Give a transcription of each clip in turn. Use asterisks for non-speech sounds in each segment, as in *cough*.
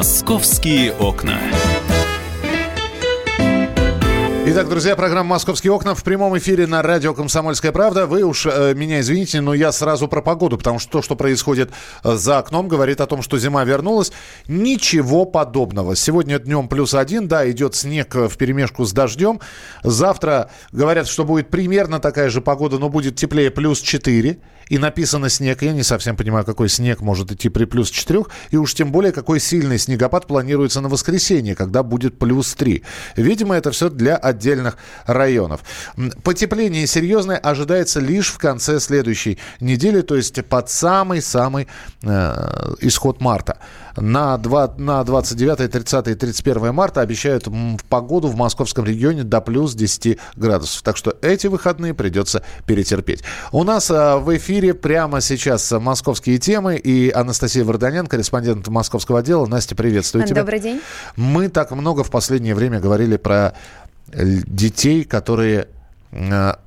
Московские окна. Итак, друзья, программа «Московские окна» в прямом эфире на радио «Комсомольская правда». Вы уж э, меня извините, но я сразу про погоду, потому что то, что происходит э, за окном, говорит о том, что зима вернулась. Ничего подобного. Сегодня днем плюс один, да, идет снег в перемешку с дождем. Завтра говорят, что будет примерно такая же погода, но будет теплее плюс 4 и написано снег. Я не совсем понимаю, какой снег может идти при плюс 4, и уж тем более, какой сильный снегопад планируется на воскресенье, когда будет плюс 3. Видимо, это все для отдельных районов. Потепление серьезное ожидается лишь в конце следующей недели, то есть под самый-самый э, исход марта на, 2, на 29, 30 и 31 марта обещают погоду в московском регионе до плюс 10 градусов. Так что эти выходные придется перетерпеть. У нас а, в эфире прямо сейчас московские темы и Анастасия Варданян, корреспондент московского отдела. Настя, приветствую тебя. Добрый день. Мы так много в последнее время говорили про детей, которые а,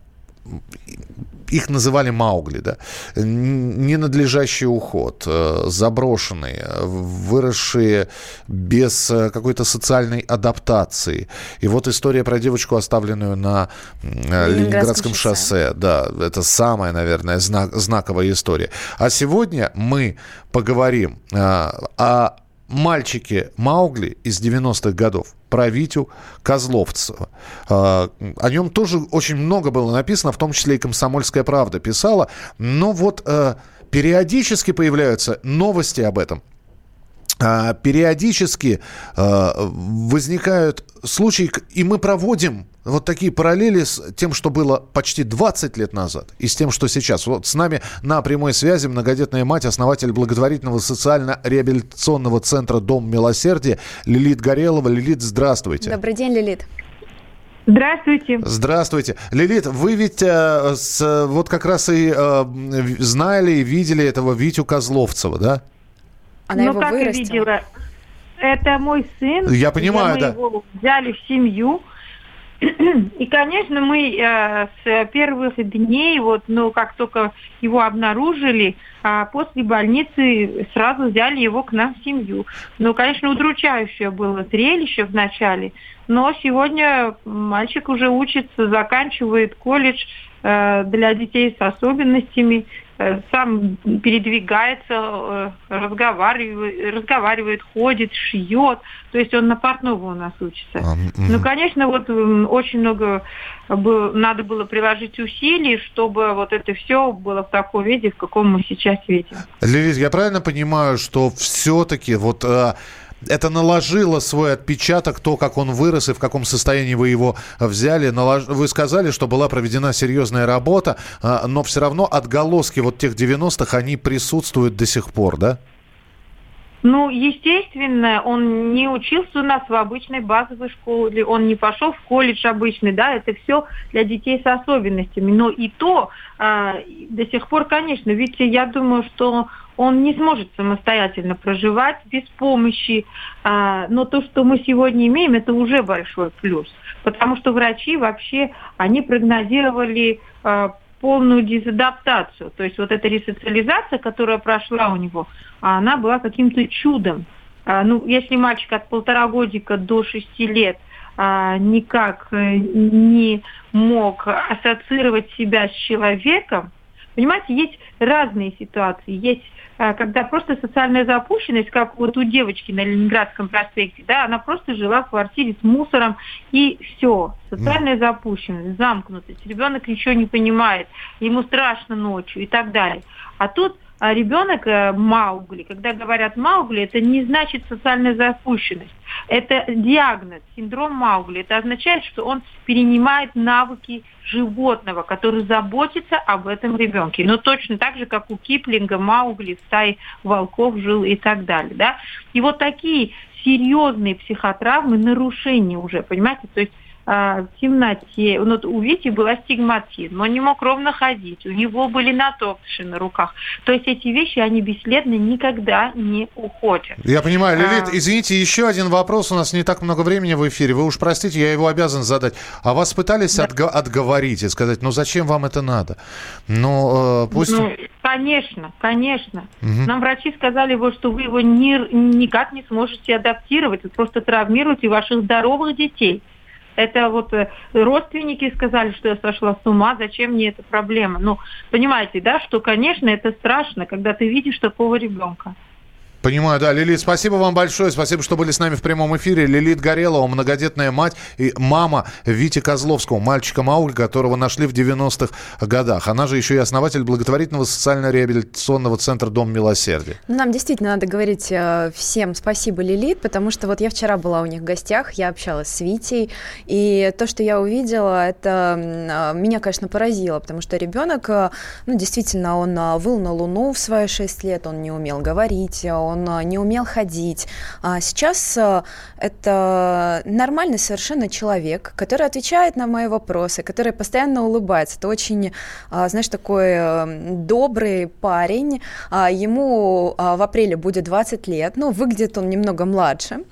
их называли Маугли, да, ненадлежащий уход, э, заброшенные, выросшие без э, какой-то социальной адаптации. И вот история про девочку, оставленную на э, Ленинградском шоссе. шоссе. Да, это самая, наверное, знак, знаковая история. А сегодня мы поговорим о мальчике Маугли из 90-х годов про Витю Козловцева. А, о нем тоже очень много было написано, в том числе и «Комсомольская правда» писала. Но вот э, периодически появляются новости об этом. А, периодически э, возникают случаи, и мы проводим вот такие параллели с тем, что было почти 20 лет назад, и с тем, что сейчас. Вот с нами на прямой связи многодетная мать, основатель благотворительного социально-реабилитационного центра «Дом милосердия» Лилит Горелова. Лилит, здравствуйте. Добрый день, Лилит. Здравствуйте. Здравствуйте. Лилит, вы ведь э, с, вот как раз и э, знали и видели этого Витю Козловцева, да? Она ну, его как вырастила. видела. Это мой сын. Я понимаю, мы да. его взяли в семью. *clears throat* И, конечно, мы э, с первых дней, вот, ну, как только его обнаружили, а после больницы сразу взяли его к нам в семью. Ну, конечно, удручающее было зрелище вначале, но сегодня мальчик уже учится, заканчивает колледж э, для детей с особенностями. Э, сам передвигается, э, разговаривает, разговаривает, ходит, шьет. То есть он на портного у нас учится. А, ну, конечно, вот очень много надо было приложить усилий, чтобы вот это все было в таком виде, в каком мы сейчас видим. Лилит, я правильно понимаю, что все-таки вот э, это наложило свой отпечаток, то, как он вырос и в каком состоянии вы его взяли. Вы сказали, что была проведена серьезная работа, а, но все равно отголоски вот тех 90-х, они присутствуют до сих пор, да? Ну, естественно, он не учился у нас в обычной базовой школе, он не пошел в колледж обычный, да, это все для детей с особенностями. Но и то э, до сих пор, конечно, ведь я думаю, что он не сможет самостоятельно проживать без помощи. Э, но то, что мы сегодня имеем, это уже большой плюс. Потому что врачи вообще, они прогнозировали э, полную дезадаптацию. То есть вот эта ресоциализация, которая прошла у него, она была каким-то чудом. А, ну, если мальчик от полтора годика до шести лет а, никак э, не мог ассоциировать себя с человеком, понимаете, есть разные ситуации. Есть а, когда просто социальная запущенность, как вот у девочки на Ленинградском проспекте, да, она просто жила в квартире с мусором и все. Социальная запущенность, замкнутость, ребенок ничего не понимает, ему страшно ночью и так далее. А тут ребенок э, Маугли, когда говорят Маугли, это не значит социальная запущенность. Это диагноз, синдром Маугли. Это означает, что он перенимает навыки животного, который заботится об этом ребенке. Но точно так же, как у Киплинга, Маугли, в стае волков жил и так далее. Да? И вот такие серьезные психотравмы, нарушения уже, понимаете, то есть а, в темноте. Ну, у Вити был астигматизм, он не мог ровно ходить, у него были натокши на руках. То есть эти вещи, они бесследно никогда не уходят. Я понимаю. Лилит, а... извините, еще один вопрос. У нас не так много времени в эфире. Вы уж простите, я его обязан задать. А вас пытались да. отго- отговорить и сказать, ну зачем вам это надо? Ну, э, пусть... Ну, конечно, конечно. Угу. Нам врачи сказали, вот, что вы его ни, никак не сможете адаптировать. Вы просто травмируете ваших здоровых детей. Это вот э, родственники сказали, что я сошла с ума, зачем мне эта проблема? Ну, понимаете, да, что, конечно, это страшно, когда ты видишь такого ребенка. Понимаю, да. Лилит, спасибо вам большое. Спасибо, что были с нами в прямом эфире. Лилит Горелова, многодетная мать и мама Вити Козловского, мальчика Мауль, которого нашли в 90-х годах. Она же еще и основатель благотворительного социально-реабилитационного центра «Дом милосердия». Нам действительно надо говорить э, всем спасибо, Лилит, потому что вот я вчера была у них в гостях, я общалась с Витей, и то, что я увидела, это э, меня, конечно, поразило, потому что ребенок, э, ну, действительно, он выл на Луну в свои 6 лет, он не умел говорить, он он а, не умел ходить. А сейчас а, это нормальный совершенно человек, который отвечает на мои вопросы, который постоянно улыбается. Это очень, а, знаешь, такой добрый парень. Ему в апреле будет 20 лет, ну, выглядит он немного младше.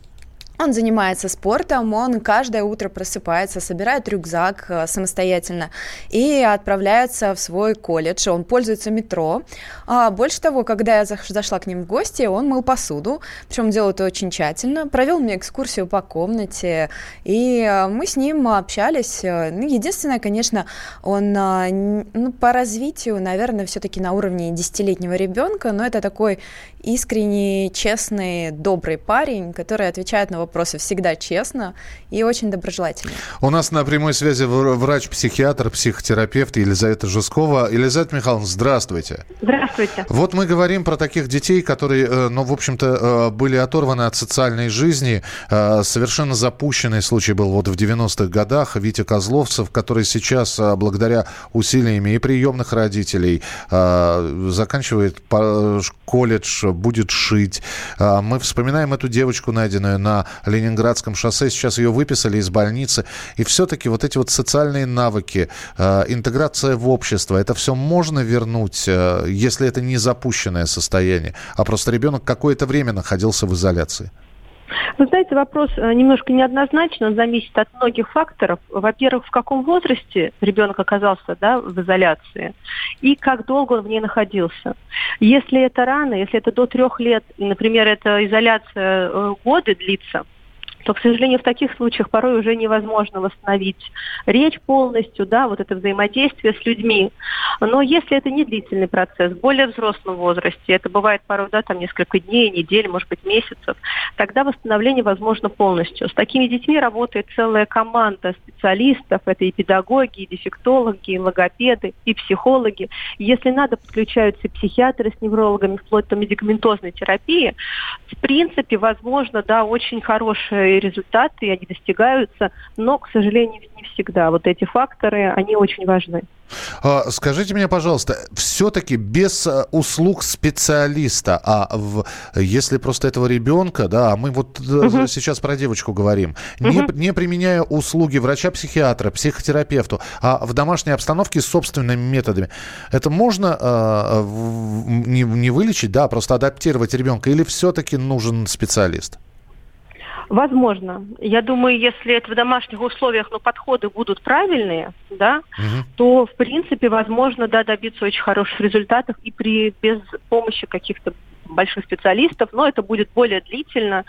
Он занимается спортом, он каждое утро просыпается, собирает рюкзак э, самостоятельно и отправляется в свой колледж. Он пользуется метро. А больше того, когда я зашла к ним в гости, он мыл посуду, причем делал это очень тщательно, провел мне экскурсию по комнате, и э, мы с ним общались. Ну, единственное, конечно, он э, ну, по развитию, наверное, все-таки на уровне десятилетнего ребенка, но это такой искренний, честный, добрый парень, который отвечает на вопросы вопросы всегда честно и очень доброжелательно. У нас на прямой связи врач-психиатр, психотерапевт Елизавета Жускова. Елизавета Михайловна, здравствуйте. Здравствуйте. Вот мы говорим про таких детей, которые, э, ну, в общем-то, э, были оторваны от социальной жизни. Э, совершенно запущенный случай был вот в 90-х годах. Витя Козловцев, который сейчас, благодаря усилиями и приемных родителей, заканчивает колледж, будет шить. Мы вспоминаем эту девочку, найденную на Ленинградском шоссе. Сейчас ее выписали из больницы. И все-таки вот эти вот социальные навыки, э, интеграция в общество, это все можно вернуть, э, если это не запущенное состояние, а просто ребенок какое-то время находился в изоляции? Вы знаете, вопрос э, немножко неоднозначен, он зависит от многих факторов. Во-первых, в каком возрасте ребенок оказался да, в изоляции и как долго он в ней находился. Если это рано, если это до трех лет, например, эта изоляция э, годы длится, то, к сожалению, в таких случаях порой уже невозможно восстановить речь полностью, да, вот это взаимодействие с людьми. Но если это не длительный процесс, в более взрослом возрасте, это бывает порой, да, там несколько дней, недель, может быть, месяцев, тогда восстановление возможно полностью. С такими детьми работает целая команда специалистов, это и педагоги, и дефектологи, и логопеды, и психологи. Если надо, подключаются и психиатры с неврологами, вплоть до медикаментозной терапии. В принципе, возможно, да, очень хорошая и результаты, и они достигаются, но, к сожалению, не всегда. Вот эти факторы, они очень важны. А, скажите мне, пожалуйста, все-таки без э, услуг специалиста, а в, если просто этого ребенка, да, а мы вот угу. сейчас про девочку говорим, угу. не, не применяя услуги врача-психиатра, психотерапевту, а в домашней обстановке с собственными методами, это можно э, не, не вылечить, да, просто адаптировать ребенка, или все-таки нужен специалист? Возможно. Я думаю, если это в домашних условиях, но подходы будут правильные, да, угу. то, в принципе, возможно, да, добиться очень хороших результатов и при, без помощи каких-то больших специалистов, но это будет более длительно,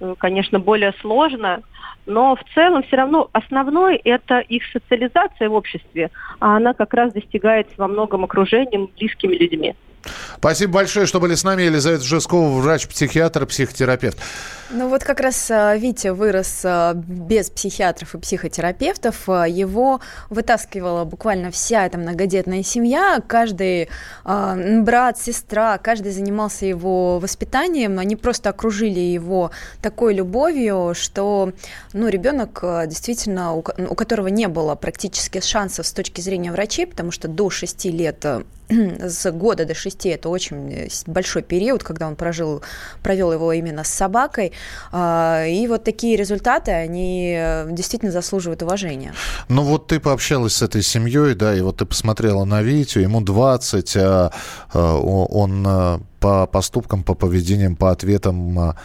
э, конечно, более сложно, но в целом все равно основной это их социализация в обществе, а она как раз достигается во многом окружением, близкими людьми. Спасибо большое, что были с нами. Елизавета Жескова, врач-психиатр, психотерапевт. Ну вот как раз э, Витя вырос э, без психиатров и психотерапевтов. Э, его вытаскивала буквально вся эта многодетная семья. Каждый брат, сестра, каждый занимался его воспитанием. Они просто окружили его такой любовью, что ну, ребенок действительно, у которого не было практически шансов с точки зрения врачей, потому что до 6 лет *clears throat* с года до шести это очень э, большой период, когда он прожил, провел его именно с собакой. А, и вот такие результаты, они э, действительно заслуживают уважения. Ну вот ты пообщалась с этой семьей, да, и вот ты посмотрела на Витю, ему 20, а, а он по поступкам, по поведениям, по ответам а,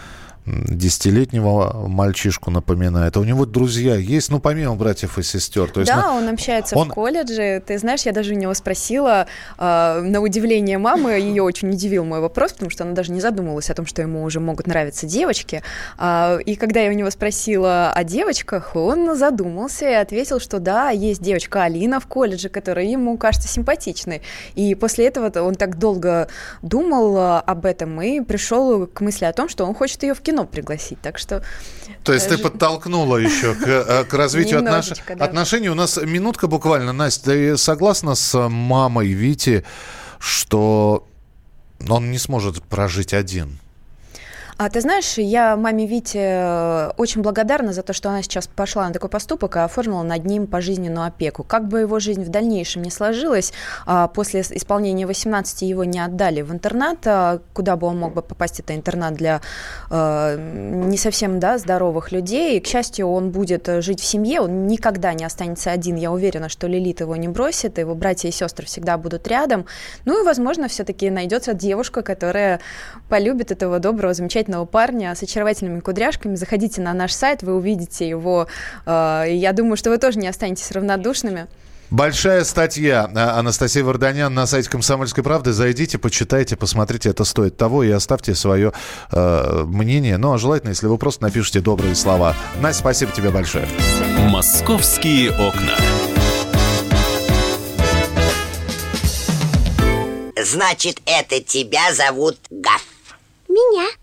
десятилетнего мальчишку напоминает. А у него друзья есть, ну, помимо братьев и сестер. То есть, да, на... он общается он... в колледже. Ты знаешь, я даже у него спросила, э, на удивление мамы, ее очень удивил мой вопрос, потому что она даже не задумывалась о том, что ему уже могут нравиться девочки. Э, и когда я у него спросила о девочках, он задумался и ответил, что да, есть девочка Алина в колледже, которая ему кажется симпатичной. И после этого он так долго думал об этом и пришел к мысли о том, что он хочет ее в кино кино пригласить. Так что... То есть ты подтолкнула еще к, э, к развитию отнош... да. отношений. У нас минутка буквально. Настя, ты согласна с мамой Вити, что он не сможет прожить один? А ты знаешь, я маме Вите э, очень благодарна за то, что она сейчас пошла на такой поступок и оформила над ним пожизненную опеку. Как бы его жизнь в дальнейшем не сложилась, а, после исполнения 18 его не отдали в интернат, а, куда бы он мог бы попасть, это интернат для э, не совсем да, здоровых людей. И, к счастью, он будет жить в семье, он никогда не останется один. Я уверена, что Лилит его не бросит, его братья и сестры всегда будут рядом. Ну и, возможно, все-таки найдется девушка, которая полюбит этого доброго, замечательного замечательного парня с очаровательными кудряшками. Заходите на наш сайт, вы увидите его. Э, я думаю, что вы тоже не останетесь равнодушными. Большая статья а, Анастасия Варданян на сайте «Комсомольской правды». Зайдите, почитайте, посмотрите, это стоит того, и оставьте свое э, мнение. Ну, а желательно, если вы просто напишите добрые слова. Настя, спасибо тебе большое. «Московские окна». Значит, это тебя зовут Гаф? Меня.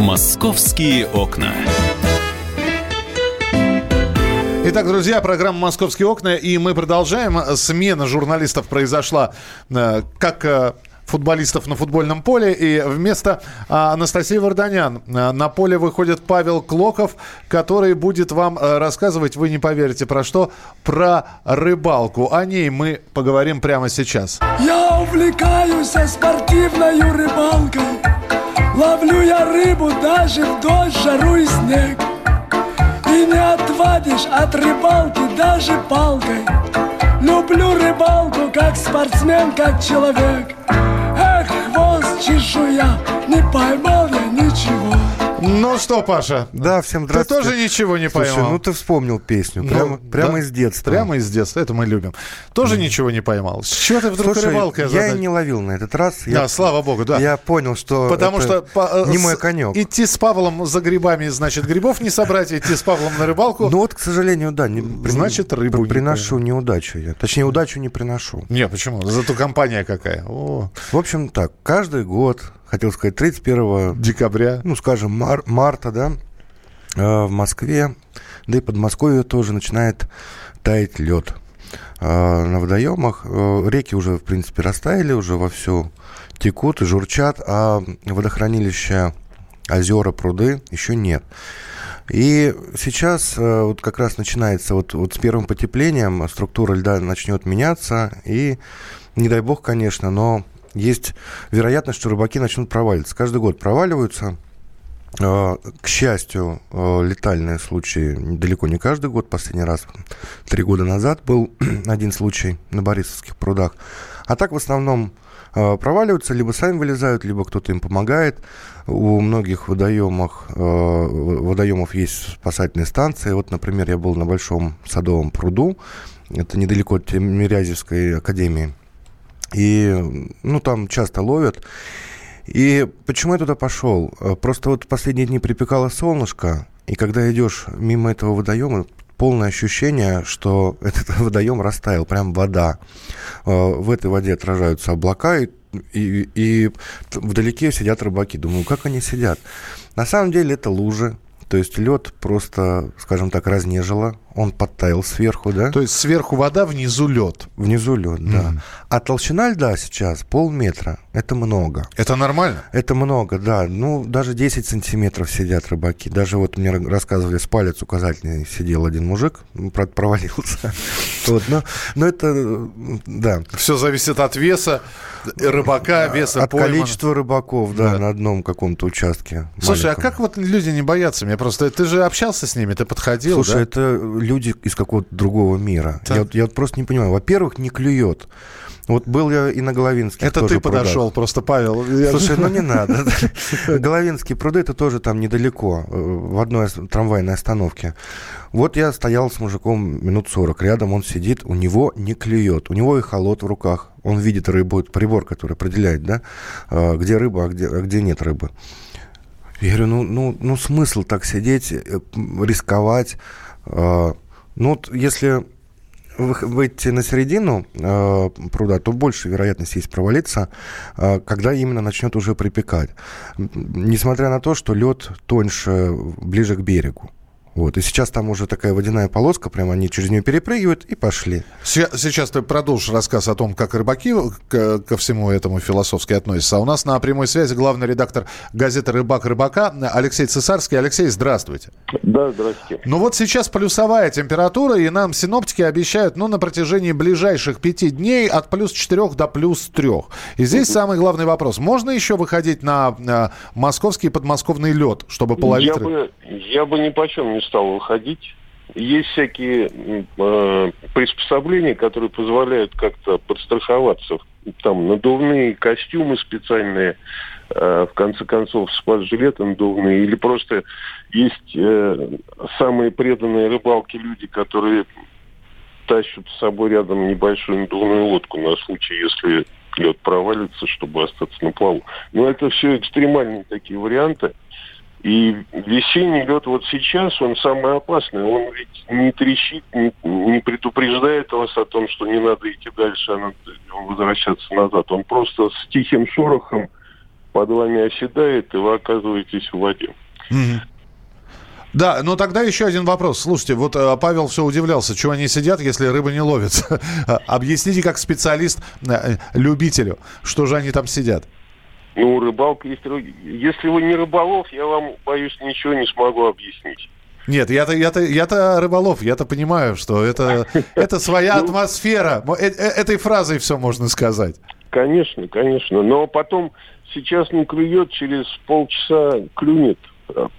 «Московские окна». Итак, друзья, программа «Московские окна», и мы продолжаем. Смена журналистов произошла э, как э, футболистов на футбольном поле. И вместо а, Анастасии Варданян на поле выходит Павел Клоков, который будет вам рассказывать, вы не поверите, про что? Про рыбалку. О ней мы поговорим прямо сейчас. Я увлекаюсь спортивной рыбалкой. Ловлю я рыбу даже в дождь, жару и снег. И не отвадишь от рыбалки даже палкой. Люблю рыбалку как спортсмен, как человек. Эх, хвост чешуя, не поймал я ничего. Ну что, Паша? Да, всем здравствуйте. Ты тоже ничего не Слушай, поймал? ну ты вспомнил песню. Прямо, ну, прямо да, из детства. Прямо из детства. Это мы любим. Тоже mm. ничего не поймал? С чего ты вдруг Слушай, рыбалкой я задать? не ловил на этот раз. Да, я, слава богу, да. Я понял, что Потому что по, не мой конек. Идти с Павлом за грибами, значит, грибов не собрать, идти с Павлом на рыбалку. Ну вот, к сожалению, да. Не, значит, рыбу Приношу не неудачу я. Точнее, удачу не приношу. Не, почему? Зато компания какая. О. В общем, так, каждый год хотел сказать, 31 декабря, ну, скажем, мар- марта, да, э, в Москве, да и Подмосковье тоже начинает таять лед. Э, на водоемах э, реки уже, в принципе, растаяли, уже вовсю текут и журчат, а водохранилища, озера, пруды еще нет. И сейчас вот как раз начинается вот, вот с первым потеплением структура льда начнет меняться, и не дай бог, конечно, но есть вероятность, что рыбаки начнут проваливаться. Каждый год проваливаются. А, к счастью, а, летальные случаи далеко не каждый год. Последний раз три года назад был *clears throat* один случай на Борисовских прудах. А так в основном а, проваливаются, либо сами вылезают, либо кто-то им помогает. У многих водоемах, водоемов есть спасательные станции. Вот, например, я был на Большом Садовом пруду. Это недалеко от Тимирязевской академии. И, ну, там часто ловят. И почему я туда пошел? Просто вот последние дни припекало солнышко, и когда идешь мимо этого водоема, полное ощущение, что *laughs* этот водоем растаял, прям вода. Э, в этой воде отражаются облака, и, и, и вдалеке сидят рыбаки. Думаю, как они сидят? На самом деле это лужи, то есть лед просто, скажем так, разнежило, он подтаял сверху, да? То есть сверху вода, внизу лед. Внизу лед, mm. да. А толщина льда сейчас полметра. Это много. Это нормально? Это много, да. Ну, даже 10 сантиметров сидят рыбаки. Даже вот мне рассказывали, с палец указательный сидел один мужик, правда, провалился. *laughs* Вот, но, но это, да. Все зависит от веса рыбака, веса От количества рыбаков, да, на одном каком-то участке. Слушай, а как вот люди не боятся? Мне просто... Ты же общался с ними, ты подходил, Слушай, это люди из какого-то другого мира. Я, я вот просто не понимаю. Во-первых, не клюет. Вот был я и на Головинских Это ты прудах. подошел, просто, Павел. Слушай, ну не *laughs* надо. *laughs* Головинские пруды, это тоже там недалеко, э, в одной трамвайной остановке. Вот я стоял с мужиком минут 40, рядом он сидит, у него не клюет, у него и холод в руках, он видит рыбу, прибор, который определяет, да, э, где рыба, а где, а где нет рыбы. Я говорю, ну, ну, ну смысл так сидеть, э, рисковать, ну вот если выйти на середину э, пруда, то больше вероятность есть провалиться, э, когда именно начнет уже припекать. Несмотря на то, что лед тоньше ближе к берегу. Вот. И сейчас там уже такая водяная полоска, прямо они через нее перепрыгивают и пошли. Сейчас ты продолжишь рассказ о том, как рыбаки ко, ко всему этому философски относятся. А у нас на прямой связи главный редактор газеты «Рыбак рыбака» Алексей Цесарский. Алексей, здравствуйте. Да, здравствуйте. Ну вот сейчас плюсовая температура, и нам синоптики обещают, ну, на протяжении ближайших пяти дней от плюс 4 до плюс 3. И здесь угу. самый главный вопрос. Можно еще выходить на, на московский подмосковный лед, чтобы половить... Я бы, я бы ни почем не не стал выходить. Есть всякие э, приспособления, которые позволяют как-то подстраховаться. Там надувные костюмы специальные, э, в конце концов, спас-жилеты надувные. Или просто есть э, самые преданные рыбалки люди, которые тащат с собой рядом небольшую надувную лодку на случай, если лед провалится, чтобы остаться на плаву. Но это все экстремальные такие варианты. И весенний лед вот сейчас, он самый опасный. Он ведь не трещит, не, не предупреждает вас о том, что не надо идти дальше, а надо возвращаться назад. Он просто с тихим шорохом под вами оседает, и вы оказываетесь в воде. Да, но тогда еще один вопрос. Слушайте, вот э, Павел все удивлялся, чего они сидят, если рыба не ловится. *laughs* Объясните как специалист э, любителю, что же они там сидят. Ну, рыбалка есть... Если вы не рыболов, я вам, боюсь, ничего не смогу объяснить. Нет, я-то, я-то, я-то рыболов, я-то понимаю, что это, *laughs* это своя ну, атмосфера. Э, э, этой фразой все можно сказать. Конечно, конечно. Но потом сейчас не клюет, через полчаса клюнет.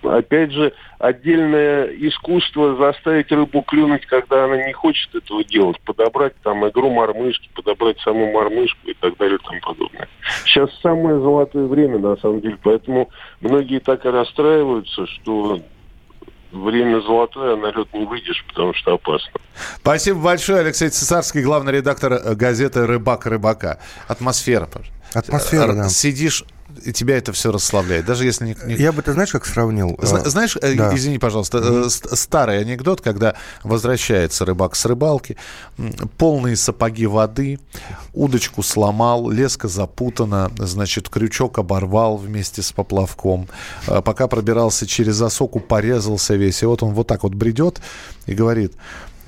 Опять же, отдельное искусство заставить рыбу клюнуть, когда она не хочет этого делать. Подобрать там игру мормышки, подобрать саму мормышку и так далее и тому подобное. Сейчас самое золотое время, на самом деле. Поэтому многие так и расстраиваются, что время золотое, а на лед не выйдешь, потому что опасно. Спасибо большое, Алексей Цесарский, главный редактор газеты «Рыбак рыбака». Атмосфера, пожалуйста. Атмосфера, да. Сидишь и тебя это все расслабляет, даже если не... не... Я бы, ты знаешь, как сравнил? Зна- знаешь, э, да. извини, пожалуйста, mm-hmm. старый анекдот, когда возвращается рыбак с рыбалки, полные сапоги воды, удочку сломал, леска запутана, значит, крючок оборвал вместе с поплавком, э, пока пробирался через осоку, порезался весь, и вот он вот так вот бредет и говорит,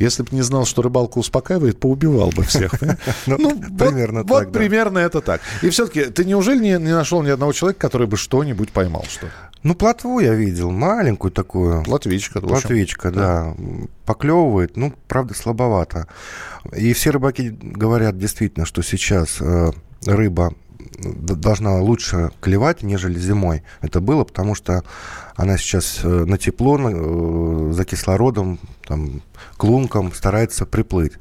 если бы не знал, что рыбалка успокаивает, поубивал бы всех. *laughs* Ну, ну примерно так. Вот примерно это так. И все-таки ты неужели не нашел ни одного человека, который бы что-нибудь поймал? Что? Ну, плотву я видел, маленькую такую. Плотвичка. Плотвичка, да. Поклевывает, ну, правда, слабовато. И все рыбаки говорят действительно, что сейчас э, рыба должна лучше клевать, нежели зимой это было, потому что она сейчас э, на тепло, э, за кислородом, там, к лункам старается приплыть.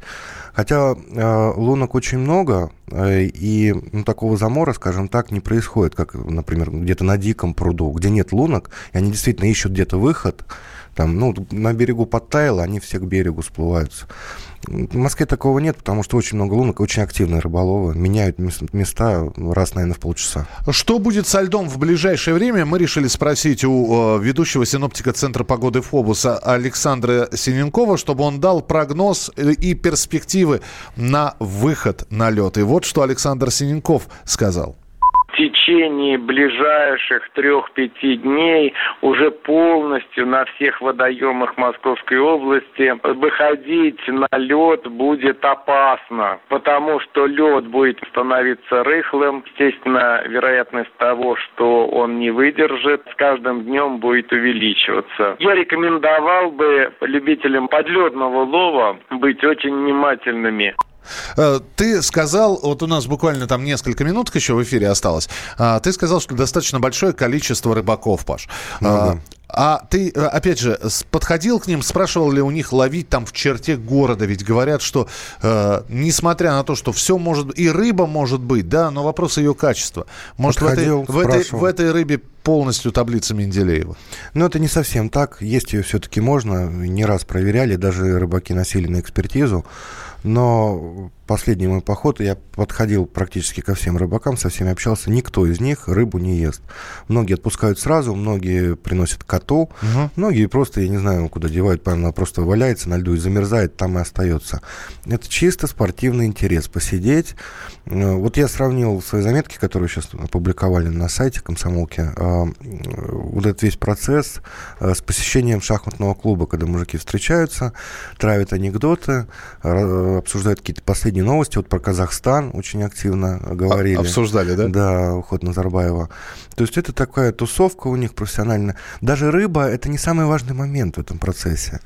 Хотя э, лунок очень много, и ну, такого замора, скажем так, не происходит, как, например, где-то на диком пруду, где нет лунок, и они действительно ищут где-то выход, Там, ну, на берегу подтаяло, они все к берегу сплываются. В Москве такого нет, потому что очень много лунок, очень активные рыболовы. Меняют места раз, наверное, в полчаса. Что будет со льдом в ближайшее время, мы решили спросить у э, ведущего синоптика Центра погоды Фобуса Александра Синенкова, чтобы он дал прогноз и перспективы на выход на лед. И вот что Александр Синенков сказал в течение ближайших трех-пяти дней уже полностью на всех водоемах Московской области выходить на лед будет опасно, потому что лед будет становиться рыхлым. Естественно, вероятность того, что он не выдержит, с каждым днем будет увеличиваться. Я рекомендовал бы любителям подледного лова быть очень внимательными. Э, ты сказал, вот у нас буквально там несколько минут еще в эфире осталось, а, ты сказал, что достаточно большое количество рыбаков, Паш. Ну, а, а ты, э, опять же, подходил к ним, спрашивал ли у них ловить там в черте города? Ведь говорят, что э, несмотря на то, что все может и рыба может быть, да, но вопрос ее качества. Может, Подходил, в, этой, в, этой, в этой рыбе полностью таблица Менделеева? Ну, это не совсем так. Есть ее все-таки можно. Не раз проверяли, даже рыбаки носили на экспертизу. Но последний мой поход, я подходил практически ко всем рыбакам, со всеми общался, никто из них рыбу не ест. Многие отпускают сразу, многие приносят коту, угу. многие просто, я не знаю, куда девают, она просто валяется на льду и замерзает, там и остается. Это чисто спортивный интерес, посидеть. Э, вот я сравнил свои заметки, которые сейчас опубликовали на сайте комсомолки, э, вот этот весь процесс э, с посещением шахматного клуба, когда мужики встречаются, травят анекдоты, обсуждают какие-то последние последние новости, вот про Казахстан очень активно говорили. Обсуждали, да? Да, уход Назарбаева. То есть это такая тусовка у них профессиональная. Даже рыба – это не самый важный момент в этом процессе.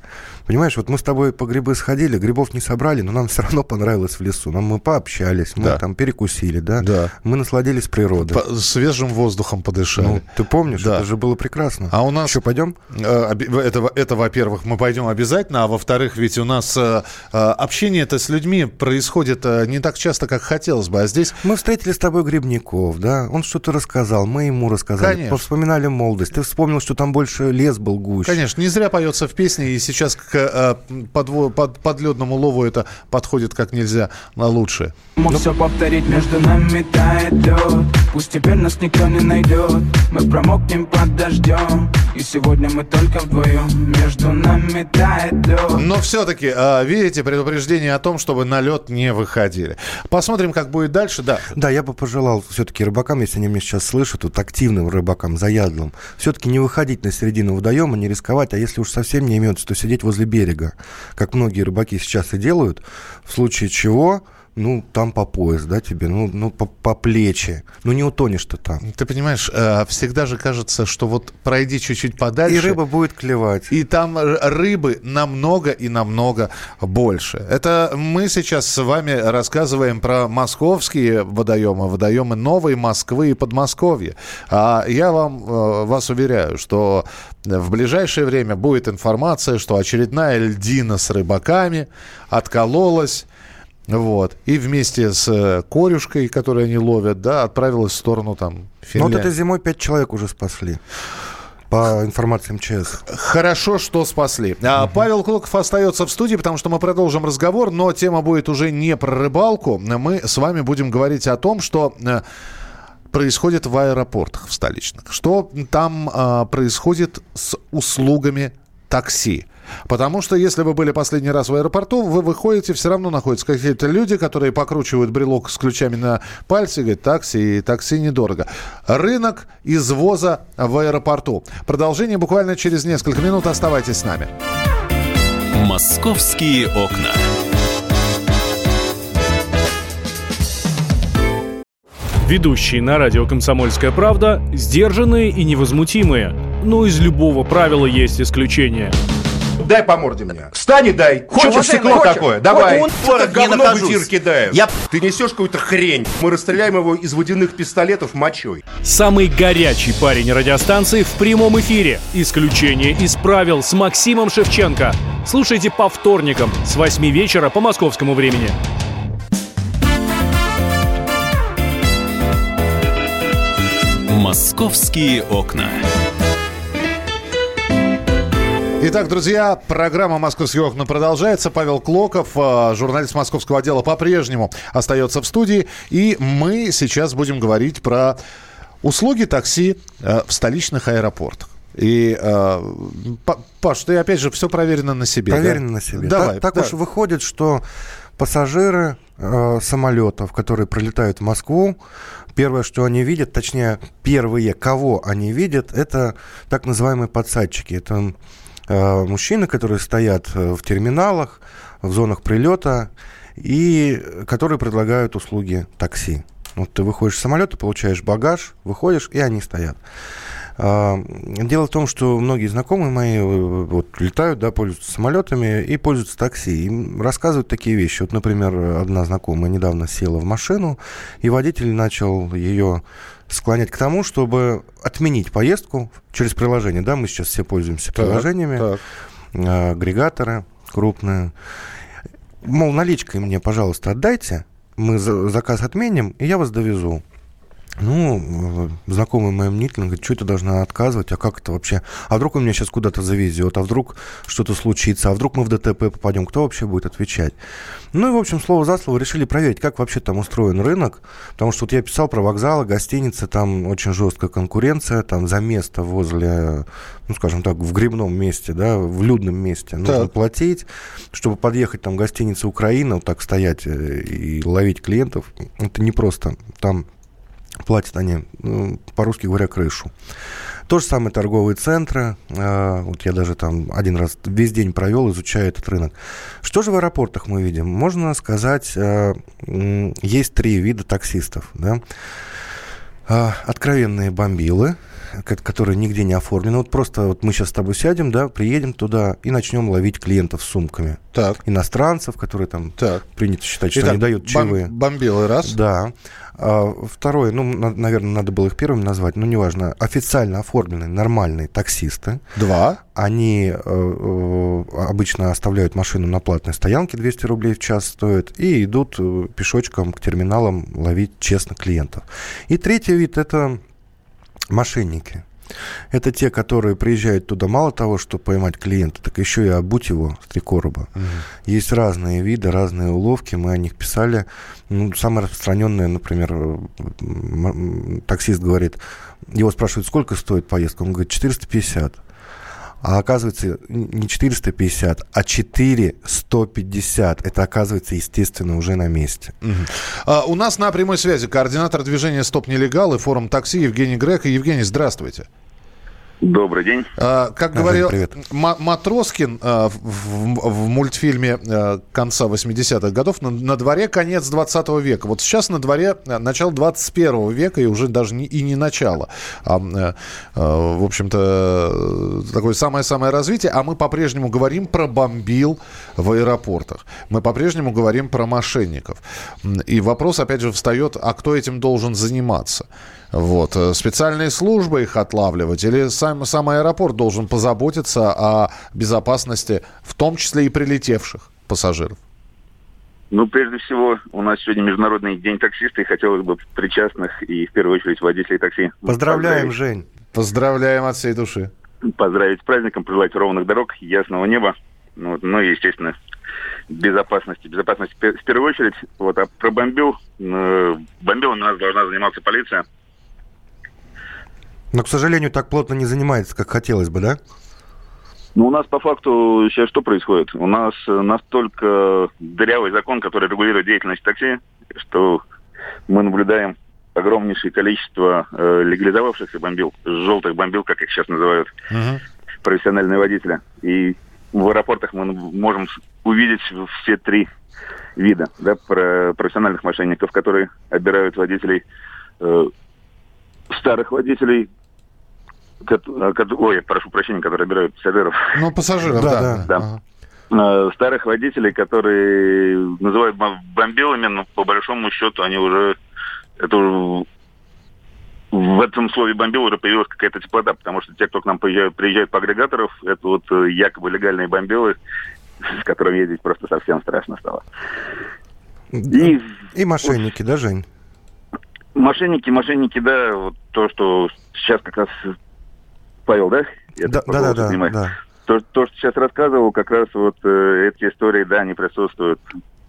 Понимаешь, вот мы с тобой по грибы сходили, грибов не собрали, но нам все равно понравилось в лесу. Нам мы пообщались, мы да. там перекусили, да? Да. Мы насладились природой. По свежим воздухом подышали. Ну, ты помнишь, да. это же было прекрасно. А у нас... Еще пойдем? Э, это, это во-первых, мы пойдем обязательно, а во-вторых, ведь у нас э, э, общение это с людьми происходит не так часто, как хотелось бы, а здесь... Мы встретили с тобой Грибников, да? Он что-то рассказал, мы ему рассказали. Конечно. Вспоминали молодость. Ты вспомнил, что там больше лес был гуще. Конечно, не зря поется в песне, и сейчас к Э, подво, под, подледному лову это подходит как нельзя на лучшее. Мог ну... все повторить, между нами тает лед Пусть теперь нас никто не найдет Мы промокнем под дождем И сегодня мы только вдвоем Между нами тает лед Но все-таки, а, видите, предупреждение о том, чтобы на лед не выходили. Посмотрим, как будет дальше, да. Да, я бы пожелал все-таки рыбакам, если они меня сейчас слышат, вот активным рыбакам, заядлым, все-таки не выходить на середину водоема, не рисковать, а если уж совсем не имеется, то сидеть возле берега как многие рыбаки сейчас и делают, в случае чего ну, там по пояс, да, тебе, ну, ну по, по плечи. Ну, не утонешь ты там. Ты понимаешь, э, всегда же кажется, что вот пройди чуть-чуть подальше. И рыба будет клевать. И там рыбы намного и намного больше. Это мы сейчас с вами рассказываем про московские водоемы, водоемы Новой Москвы и Подмосковья. А я вам, э, вас уверяю, что в ближайшее время будет информация, что очередная льдина с рыбаками откололась вот. И вместе с э, корюшкой, которую они ловят, да, отправилась в сторону там Финляндии. Ну вот этой зимой пять человек уже спасли по информации МЧС. Хорошо, что спасли. А, Павел Клоков остается в студии, потому что мы продолжим разговор, но тема будет уже не про рыбалку. Мы с вами будем говорить о том, что э, происходит в аэропортах в столичных, что там а, происходит с услугами такси. Потому что если вы были последний раз в аэропорту, вы выходите, все равно находятся какие-то люди, которые покручивают брелок с ключами на пальце и говорят, такси, такси недорого. Рынок извоза в аэропорту. Продолжение буквально через несколько минут. Оставайтесь с нами. Московские окна. Ведущие на радио «Комсомольская правда» сдержанные и невозмутимые. Но из любого правила есть исключение – дай по морде мне. Встань и дай. Хочешь стекло такое? Давай. Он это говно в эфир кидает. Я... Ты несешь какую-то хрень. Мы расстреляем его из водяных пистолетов мочой. Самый горячий парень радиостанции в прямом эфире. Исключение из правил с Максимом Шевченко. Слушайте по вторникам с 8 вечера по московскому времени. «Московские окна». Итак, друзья, программа «Московские окна» продолжается. Павел Клоков, э, журналист московского отдела, по-прежнему остается в студии. И мы сейчас будем говорить про услуги такси э, в столичных аэропортах. И, э, Паш, ты опять же все проверено на себе. Проверено да? на себе. Давай. Так, так да. уж выходит, что пассажиры э, самолетов, которые пролетают в Москву, первое, что они видят, точнее, первые, кого они видят, это так называемые подсадчики. Это мужчины, которые стоят э, в терминалах, в зонах прилета, и которые предлагают услуги такси. Вот ты выходишь из самолета, получаешь багаж, выходишь, и они стоят. А, дело в том, что многие знакомые мои э, вот, летают, да, пользуются самолетами и пользуются такси. Им рассказывают такие вещи. Вот, например, одна знакомая недавно села в машину, и водитель начал ее склонять к тому, чтобы отменить поездку через приложение. Да, мы сейчас все пользуемся так, приложениями, так. агрегаторы крупные. Мол, наличкой мне, пожалуйста, отдайте, мы заказ отменим, и я вас довезу. Ну, э, знакомый моим мнительно говорит, что это должна отказывать, а как это вообще? А вдруг он меня сейчас куда-то завезет, а вдруг что-то случится, а вдруг мы в ДТП попадем, кто вообще будет отвечать? Ну и, в общем, слово за слово решили проверить, как вообще там устроен рынок, потому что вот я писал про вокзалы, гостиницы, там очень жесткая конкуренция, там за место возле, ну, скажем так, в грибном месте, да, в людном месте нужно так. платить, чтобы подъехать там в гостиницу Украина, вот так стоять э, и ловить клиентов, это не просто, там платят они, ну, по-русски говоря, крышу. То же самое торговые центры. А, вот я даже там один раз весь день провел, изучая этот рынок. Что же в аэропортах мы видим? Можно сказать, а, есть три вида таксистов. Да? А, откровенные бомбилы, которые нигде не оформлены. Вот просто вот мы сейчас с тобой сядем, да, приедем туда и начнем ловить клиентов сумками. Так. Иностранцев, которые там так. принято считать, что Итак, они дают чаевые. Бомбилы раз. Да. А, второе, ну, на, наверное, надо было их первыми назвать, но неважно. Официально оформленные нормальные таксисты. Два. Они э, э, обычно оставляют машину на платной стоянке, 200 рублей в час стоит, и идут э, пешочком к терминалам ловить честно клиентов. И третий вид – это мошенники. Это те, которые приезжают туда мало того, что поймать клиента, так еще и обуть его с три короба. Угу. Есть разные виды, разные уловки, мы о них писали. Ну, самое распространенное, например, таксист говорит, его спрашивают, сколько стоит поездка? Он говорит, 450. А оказывается, не 450, а 450. Это оказывается, естественно, уже на месте. Угу. А, у нас на прямой связи координатор движения «Стоп нелегал» и форум такси Евгений Грек. Евгений, здравствуйте. Добрый день. А, как говорил Матроскин а, в, мультфильме а, конца 80-х годов, на, на дворе конец 20 века. Вот сейчас на дворе а, начало 21 века, и уже даже не, и не начало. А, а, в общем-то, такое самое-самое развитие. А мы по-прежнему говорим про бомбил в аэропортах. Мы по-прежнему говорим про мошенников. И вопрос, опять же, встает, а кто этим должен заниматься? Вот. Э, специальные службы их отлавливать или сам, сам аэропорт должен позаботиться о безопасности, в том числе и прилетевших пассажиров? Ну, прежде всего, у нас сегодня Международный день таксиста, и хотелось бы причастных и, в первую очередь, водителей такси. Поздравляем, Жень. Поздравляем от всей души. Поздравить с праздником, пожелать ровных дорог, ясного неба, ну, ну и, естественно, безопасности. Безопасность в первую очередь. Вот, а про бомбил, э, бомбил у нас должна заниматься полиция. Но, к сожалению, так плотно не занимается, как хотелось бы, да? Ну, у нас по факту сейчас что происходит? У нас настолько дырявый закон, который регулирует деятельность такси, что мы наблюдаем огромнейшее количество э, легализовавшихся бомбил, желтых бомбил, как их сейчас называют, uh-huh. профессиональные водители. И в аэропортах мы можем увидеть все три вида да, про профессиональных мошенников, которые обирают водителей, э, старых водителей, ой, прошу прощения, которые обирают пассажиров. Ну, пассажиров, да. да. да. Ага. А, старых водителей, которые называют бомбилами, но по большому счету они уже... Это уже в этом слове бомбил уже появилась какая-то теплота, потому что те, кто к нам приезжают, приезжают по агрегаторов, это вот э, якобы легальные бомбилы, с которыми ездить просто совсем страшно стало. И, и мошенники, вот, да, Жень? Мошенники, мошенники, да, вот то, что сейчас как раз Павел, да? Я да, да, да, да, да. то, то, что сейчас рассказывал, как раз вот э, эти истории, да, они присутствуют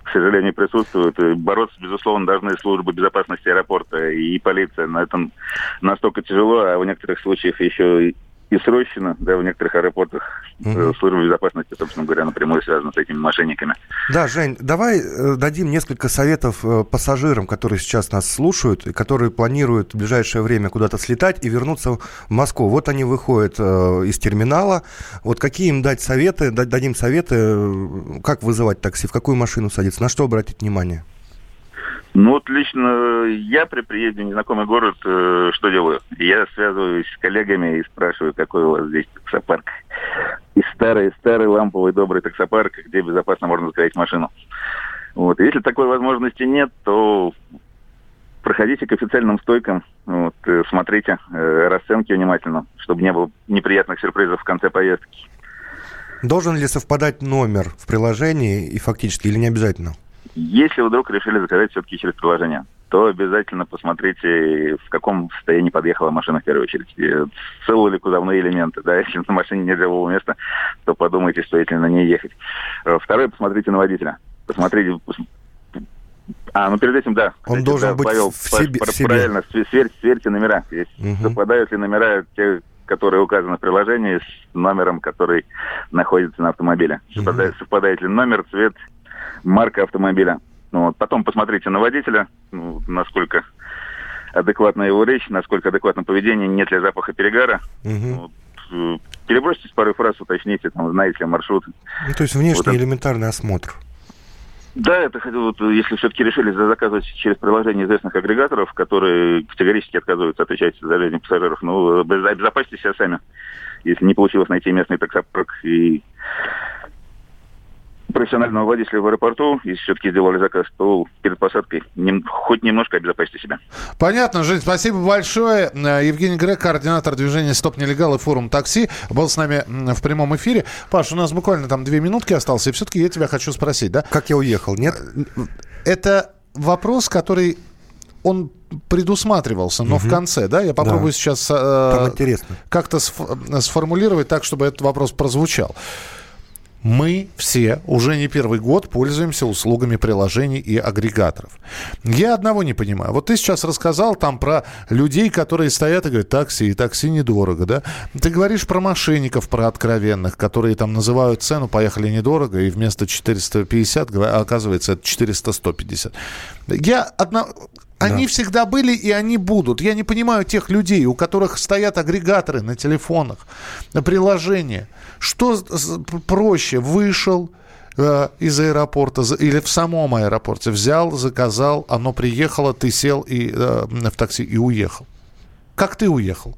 к сожалению, присутствуют. И бороться, безусловно, должны службы безопасности аэропорта и полиция. Но это настолько тяжело, а в некоторых случаях еще и срочно, да, в некоторых аэропортах угу. служба безопасности, собственно говоря, напрямую связана с этими мошенниками. Да, Жень, давай э, дадим несколько советов э, пассажирам, которые сейчас нас слушают, и которые планируют в ближайшее время куда-то слетать и вернуться в Москву. Вот они выходят из терминала. Вот какие им дать советы, дадим советы, как вызывать такси, в какую машину садиться, на что обратить внимание? Ну вот лично я при приезде в незнакомый город э, что делаю? Я связываюсь с коллегами и спрашиваю, какой у вас здесь таксопарк. И старый, старый ламповый добрый таксопарк, где безопасно можно заказать машину. Вот. Если такой возможности нет, то проходите к официальным стойкам, вот, э, смотрите э, расценки внимательно, чтобы не было неприятных сюрпризов в конце поездки. Должен ли совпадать номер в приложении и фактически или не обязательно? Если вдруг решили заказать все-таки через приложение, то обязательно посмотрите, в каком состоянии подъехала машина в первую очередь. Целы ли кузовные элементы. Да? *laughs* Если на машине нет живого места, то подумайте, стоит ли на ней ехать. Э, второе, посмотрите на водителя. Посмотрите, а, ну перед этим, да. Он кстати, должен да, быть Павел, в себе, в себе. Правильно, сверьте, сверьте номера. Угу. Совпадают ли номера те, которые указаны в приложении, с номером, который находится на автомобиле. Угу. Совпадает, совпадает ли номер, цвет марка автомобиля. Ну, вот. Потом посмотрите на водителя, ну, насколько адекватна его речь, насколько адекватно поведение, нет ли запаха перегара. Угу. Вот. Э, перебросьте пару фраз, уточните, там, знаете ли маршрут. Ну, то есть внешний вот элементарный осмотр. Да, это вот, если все-таки решили заказывать через приложение известных агрегаторов, которые категорически отказываются отвечать за жизнь пассажиров, ну, обезопасьте себя сами. Если не получилось найти местный таксопарк и профессионального водителя в аэропорту, если все-таки сделали заказ, то перед посадкой нем, хоть немножко обезопасьте себя. Понятно, Жень, спасибо большое. Э, Евгений Грек, координатор движения «Стоп нелегал» и форум такси, был с нами в прямом эфире. Паш, у нас буквально там две минутки осталось, и все-таки я тебя хочу спросить, да? Как я уехал, нет? Э, это вопрос, который он предусматривался, но угу. в конце, да, я попробую да. сейчас э, как-то сформулировать так, чтобы этот вопрос прозвучал мы все уже не первый год пользуемся услугами приложений и агрегаторов. Я одного не понимаю. Вот ты сейчас рассказал там про людей, которые стоят и говорят, такси, такси недорого, да? Ты говоришь про мошенников, про откровенных, которые там называют цену, поехали недорого, и вместо 450, оказывается, это 400-150. Я одна... Они да. всегда были и они будут. Я не понимаю тех людей, у которых стоят агрегаторы на телефонах, на приложения. Что проще? Вышел э, из аэропорта или в самом аэропорте, взял, заказал, оно приехало, ты сел и, э, в такси и уехал. Как ты уехал?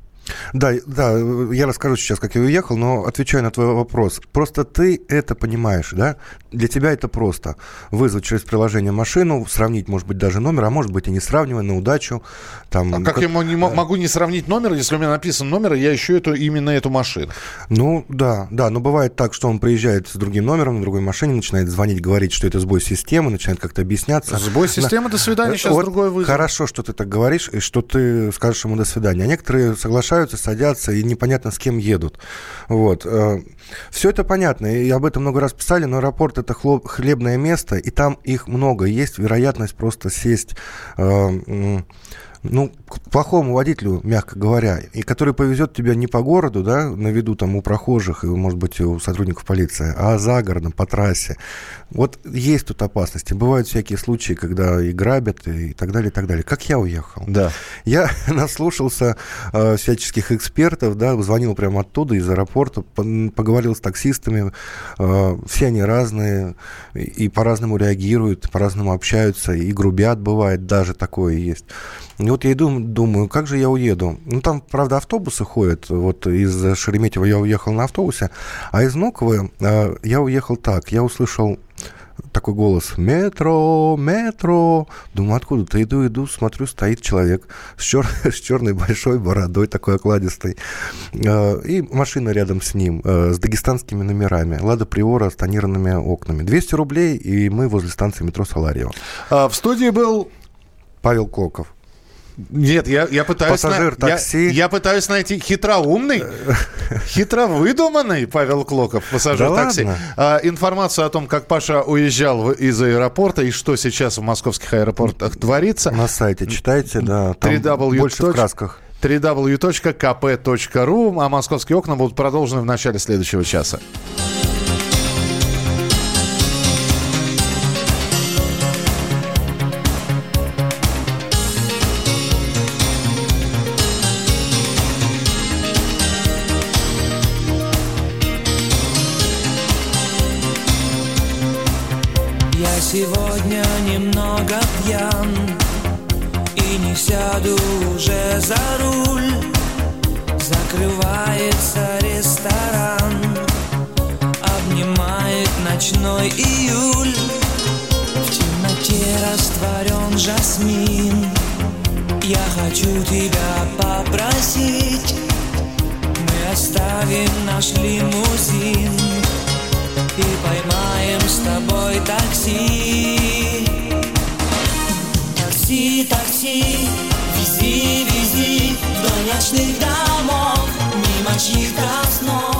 Да, да, я расскажу сейчас, как я уехал, но отвечаю на твой вопрос. Просто ты это понимаешь, да? Для тебя это просто. Вызвать через приложение машину, сравнить, может быть, даже номер, а может быть и не сравнивая, на удачу. Там, а как, как я не могу не сравнить номер, если у меня написан номер, я ищу эту, именно эту машину? Ну, да, да, но бывает так, что он приезжает с другим номером на другой машине, начинает звонить, говорить, что это сбой системы, начинает как-то объясняться. Сбой системы, на... до свидания, сейчас вот другой вызов. Хорошо, что ты так говоришь, и что ты скажешь ему до свидания. А некоторые соглашаются, садятся, и непонятно с кем едут. Вот. Э, Все это понятно, и об этом много раз писали, но аэропорт это хлебное место, и там их много. Есть вероятность просто сесть э, ну, к плохому водителю, мягко говоря, и который повезет тебя не по городу, да, на виду там у прохожих и, может быть, у сотрудников полиции, а за городом, по трассе. Вот есть тут опасности. Бывают всякие случаи, когда и грабят, и так далее, и так далее. Как я уехал? Да. Я *laughs* наслушался э, всяческих экспертов, да, звонил прямо оттуда, из аэропорта, поговорил с таксистами. Э, все они разные и, и по-разному реагируют, по-разному общаются, и грубят бывает, даже такое есть. И вот я иду, думаю, как же я уеду? Ну, там, правда, автобусы ходят. Вот из Шереметьево я уехал на автобусе, а из Нуковы э, я уехал так. Я услышал такой голос «Метро! Метро!» Думаю, откуда-то иду, иду, смотрю, стоит человек с, чер... *laughs* с черной большой бородой, такой окладистой. Э, и машина рядом с ним, э, с дагестанскими номерами. «Лада Приора» с тонированными окнами. 200 рублей, и мы возле станции метро «Саларьево». А в студии был... Павел Клоков. Нет, я, я пытаюсь... Пассажир на- я- такси. Я, пытаюсь найти хитроумный, *laughs* хитровыдуманный Павел Клоков, пассажир Да такси. А, информацию о том, как Паша уезжал из аэропорта и что сейчас в московских аэропортах творится. На сайте читайте, да. Там 3W. больше в красках. www.kp.ru, а московские окна будут продолжены в начале следующего часа. Ночной июль В темноте растворен жасмин Я хочу тебя попросить Мы оставим наш лимузин и поймаем с тобой такси. Такси, такси, вези, вези вдоль ночных домов, мимо чьих-то снов.